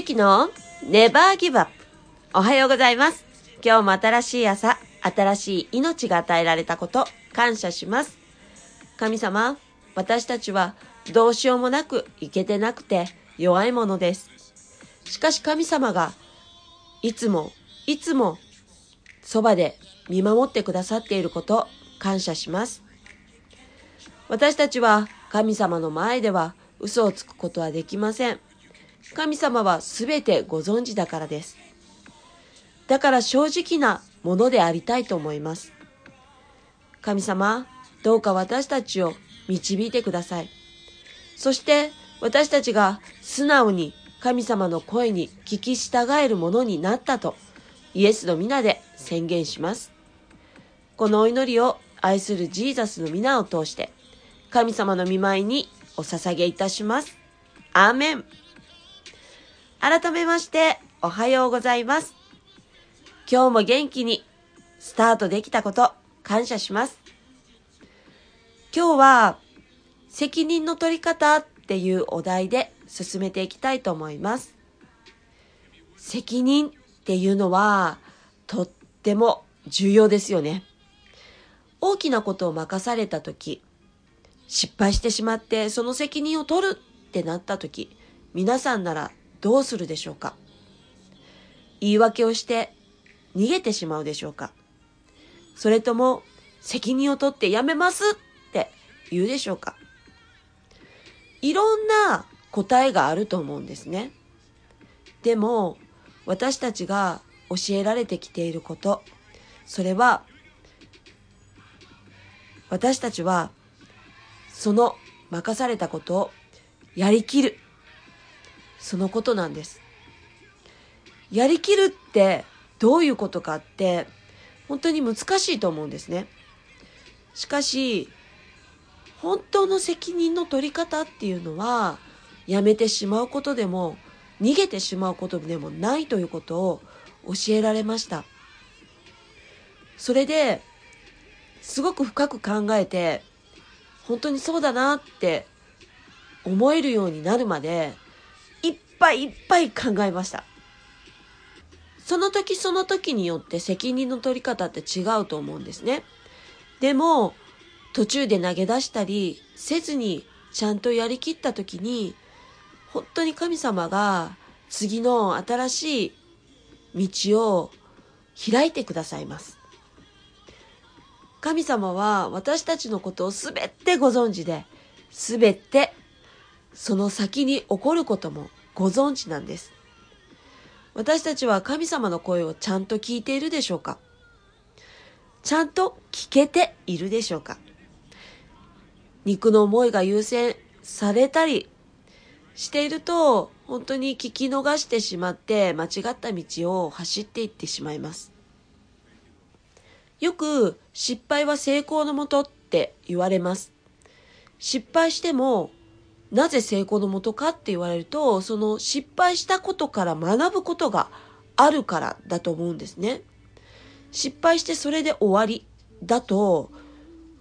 ゆきのネバーギブアップ。おはようございます。今日も新しい朝、新しい命が与えられたこと、感謝します。神様、私たちはどうしようもなくいけてなくて弱いものです。しかし神様がいつもいつもそばで見守ってくださっていること、感謝します。私たちは神様の前では嘘をつくことはできません。神様は全てご存知だからです。だから正直なものでありたいと思います。神様、どうか私たちを導いてください。そして私たちが素直に神様の声に聞き従えるものになったとイエスの皆で宣言します。このお祈りを愛するジーザスの皆を通して神様の御前にお捧げいたします。アーメン。改めましておはようございます。今日も元気にスタートできたこと感謝します。今日は責任の取り方っていうお題で進めていきたいと思います。責任っていうのはとっても重要ですよね。大きなことを任された時、失敗してしまってその責任を取るってなった時、皆さんならどうするでしょうか？言い訳をして逃げてしまうでしょうか？それとも責任を取ってやめます？って言うでしょうか？いろんな答えがあると思うんですね。でも私たちが教えられてきていること、それは私たちはその任されたことをやりきる。そのことなんです。やりきるってどういうことかって本当に難しいと思うんですね。しかし、本当の責任の取り方っていうのはやめてしまうことでも逃げてしまうことでもないということを教えられました。それですごく深く考えて本当にそうだなって思えるようになるまでぱいいっぱい考えました。その時その時によって責任の取り方って違うと思うんですね。でも途中で投げ出したりせずにちゃんとやりきった時に本当に神様が次の新しい道を開いてくださいます。神様は私たちのことをすべてご存知で、すべてその先に起こることもご存知なんです。私たちは神様の声をちゃんと聞いているでしょうか？ちゃんと聞けているでしょうか？肉の思いが優先されたりしていると本当に聞き逃してしまって間違った道を走っていってしまいます。よく失敗は成功のもとって言われます。失敗してもなぜ成功のもとかって言われるとその失敗したことから学ぶことがあるからだと思うんですね。失敗してそれで終わりだと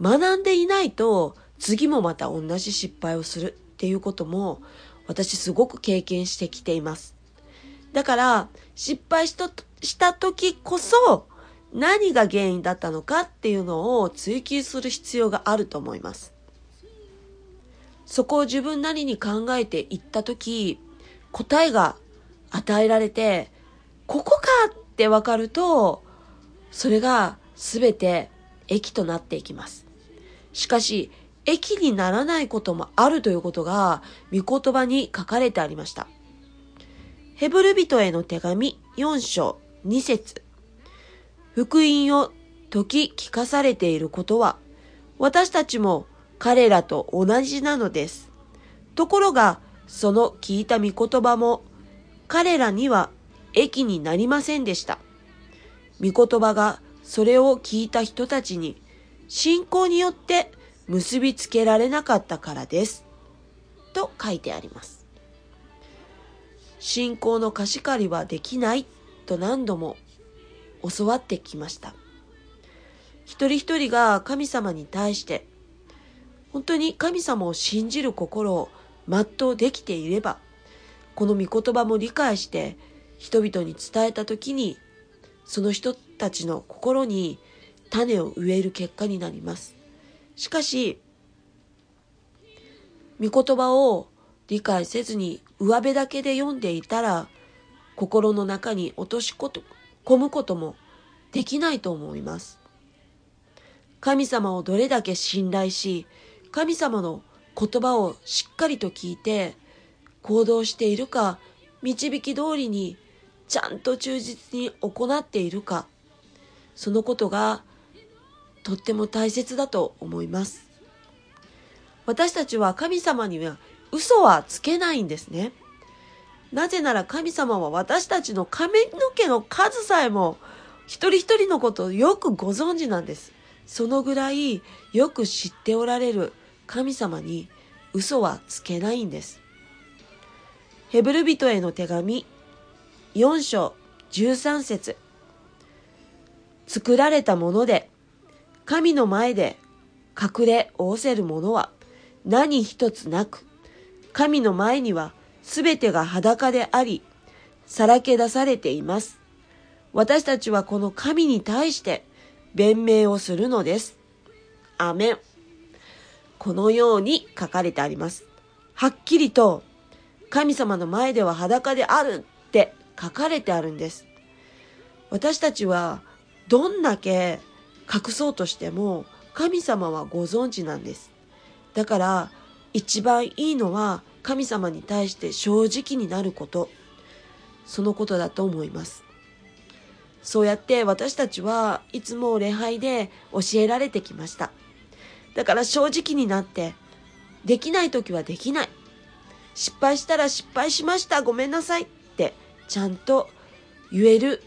学んでいないと次もまた同じ失敗をするっていうことも私すごく経験してきています。だから失敗したした時こそ何が原因だったのかっていうのを追求する必要があると思います。そこを自分なりに考えていった時答えが与えられてここかってわかるとそれが全て益となっていきます。しかし益にならないこともあるということが御言葉に書かれてありました。ヘブル人への手紙4章2節福音を解き聞かされていることは私たちも彼らと同じなのです。ところがその聞いた御言葉も彼らには益になりませんでした。御言葉がそれを聞いた人たちに信仰によって結びつけられなかったからです。と書いてあります。信仰の貸し借りはできないと何度も教わってきました。一人一人が神様に対して本当に神様を信じる心を全うできていればこの御言葉も理解して人々に伝えた時にその人たちの心に種を植える結果になります。しかし、御言葉を理解せずに上辺だけで読んでいたら心の中に落とし込むこともできないと思います。神様をどれだけ信頼し、神様の言葉をしっかりと聞いて行動しているか、導き通りにちゃんと忠実に行っているか、そのことがとっても大切だと思います。私たちは神様には嘘はつけないんですね。なぜなら神様は私たちの髪の毛の数さえも一人一人のことをよくご存知なんです。そのぐらいよく知っておられる神様に嘘はつけないんです。ヘブル人への手紙4章13節作られたもので神の前で隠れ仰せるものは何一つなく神の前にはすべてが裸でありさらけ出されています。私たちはこの神に対して弁明をするのです。アメン。このように書かれてあります。はっきりと神様の前では裸であるって書かれてあるんです。私たちはどんだけ隠そうとしても神様はご存知なんです。だから一番いいのは神様に対して正直になること。そのことだと思います。そうやって私たちはいつも礼拝で教えられてきました。だから正直になって、できない時はできない。失敗したら失敗しました。ごめんなさいってちゃんと言える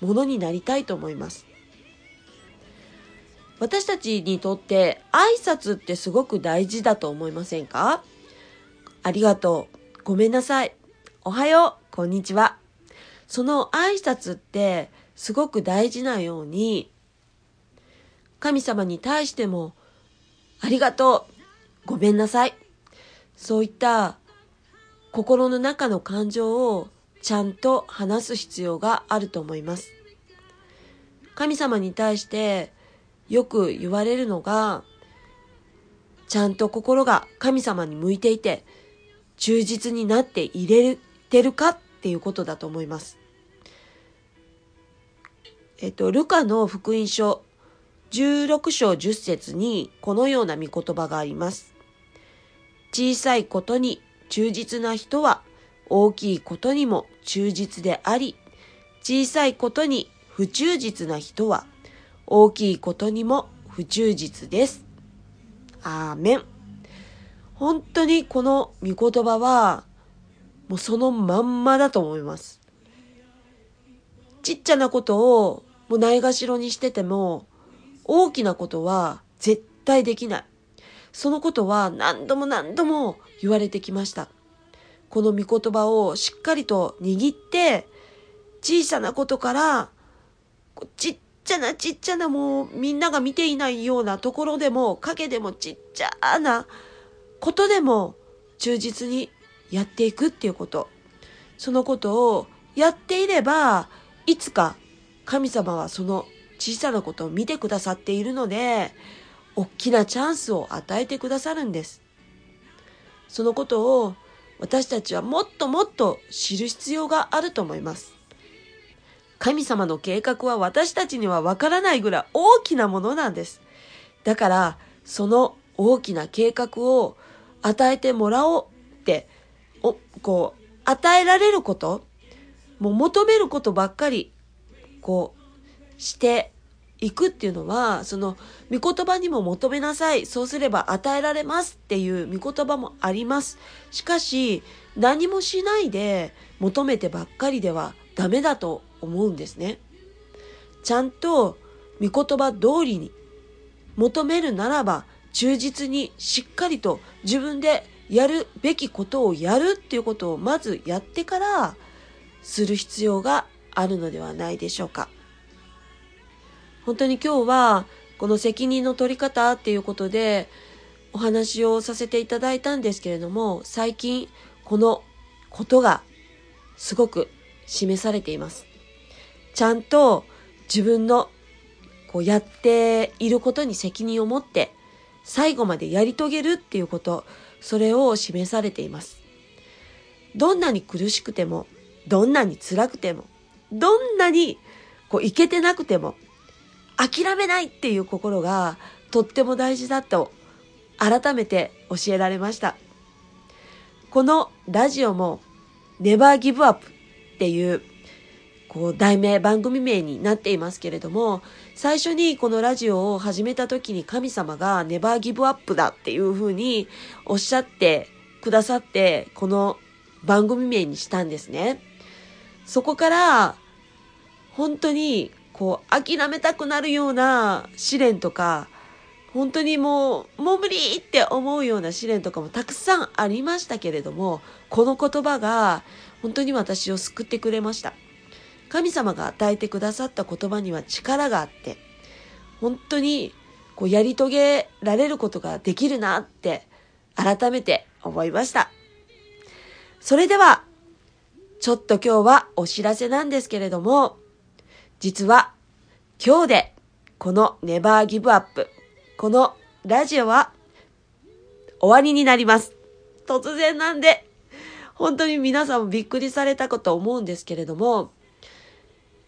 ものになりたいと思います。私たちにとって挨拶ってすごく大事だと思いませんか？ありがとう。ごめんなさい。おはよう。こんにちは。その挨拶ってすごく大事なように、神様に対しても、ありがとう。ごめんなさい。そういった心の中の感情をちゃんと話す必要があると思います。神様に対してよく言われるのが、ちゃんと心が神様に向いていて、忠実になって入れてるかっていうことだと思います。えっと、ルカの福音書16章10節にこのような御言葉があります。小さいことに忠実な人は大きいことにも忠実であり、小さいことに不忠実な人は大きいことにも不忠実です。アーメン。本当にこの御言葉は、もうそのまんまだと思います。ちっちゃなことをもうないがしろにしてても、大きなことは絶対できない。そのことは何度も何度も言われてきました。この御言葉をしっかりと握って、小さなことから、ちっちゃなちっちゃなもうみんなが見ていないようなところでも影でもちっちゃなことでも忠実にやっていくっていうこと。そのことをやっていればいつか神様はその小さなことを見てくださっているので大きなチャンスを与えてくださるんです。そのことを私たちはもっともっと知る必要があると思います。神様の計画は私たちにはわからないぐらい大きなものなんです。だから、その大きな計画を与えてもらおうって、お、こう、与えられること、もう求めることばっかり、こう、していくっていうのは、その、御言葉にも求めなさい。そうすれば与えられますっていう御言葉もあります。しかし、何もしないで求めてばっかりではダメだと思うんですね。ちゃんと御言葉通りに求めるならば忠実にしっかりと自分でやるべきことをやるっていうことをまずやってからする必要があるのではないでしょうか。本当に今日はこの責任の取り方っていうことでお話をさせていただいたんですけれども最近このことがすごく示されています。ちゃんと自分のこうやっていることに責任を持って最後までやり遂げるっていうこと、それを示されています。どんなに苦しくても、どんなに辛くても、どんなにこういけてなくても、諦めないっていう心がとっても大事だと改めて教えられました。このラジオも Never Give Up っていうこう題名、番組名になっていますけれども、最初にこのラジオを始めた時に神様が Never Give Up だっていうふうにおっしゃってくださって、この番組名にしたんですね。そこから本当にこう諦めたくなるような試練とか、本当にもう、もう無理って思うような試練とかもたくさんありましたけれども、この言葉が本当に私を救ってくれました。神様が与えてくださった言葉には力があって、本当にこうやり遂げられることができるなって改めて思いました。それでは、ちょっと今日はお知らせなんですけれども、実は今日でこのネバーギブアップこのラジオは終わりになります。突然なんで、本当に皆さんもびっくりされたかと思うんですけれども、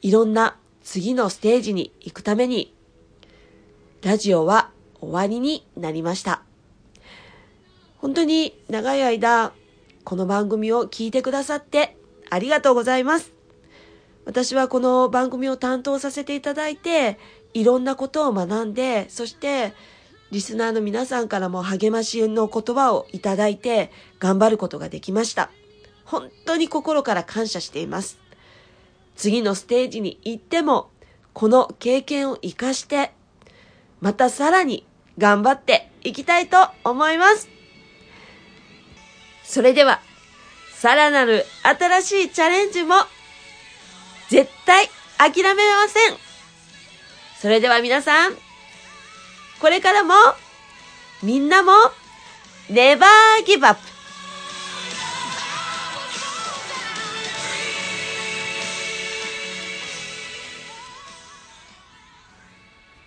いろんな次のステージに行くために、ラジオは終わりになりました。本当に長い間、この番組を聞いてくださってありがとうございます。私はこの番組を担当させていただいて、いろんなことを学んで、そしてリスナーの皆さんからも励ましの言葉をいただいて頑張ることができました。本当に心から感謝しています。次のステージに行っても、この経験を活かして、またさらに頑張っていきたいと思います。それでは、さらなる新しいチャレンジも対諦めません。それでは皆さん、これからも、みんなも、ネバーギブアップ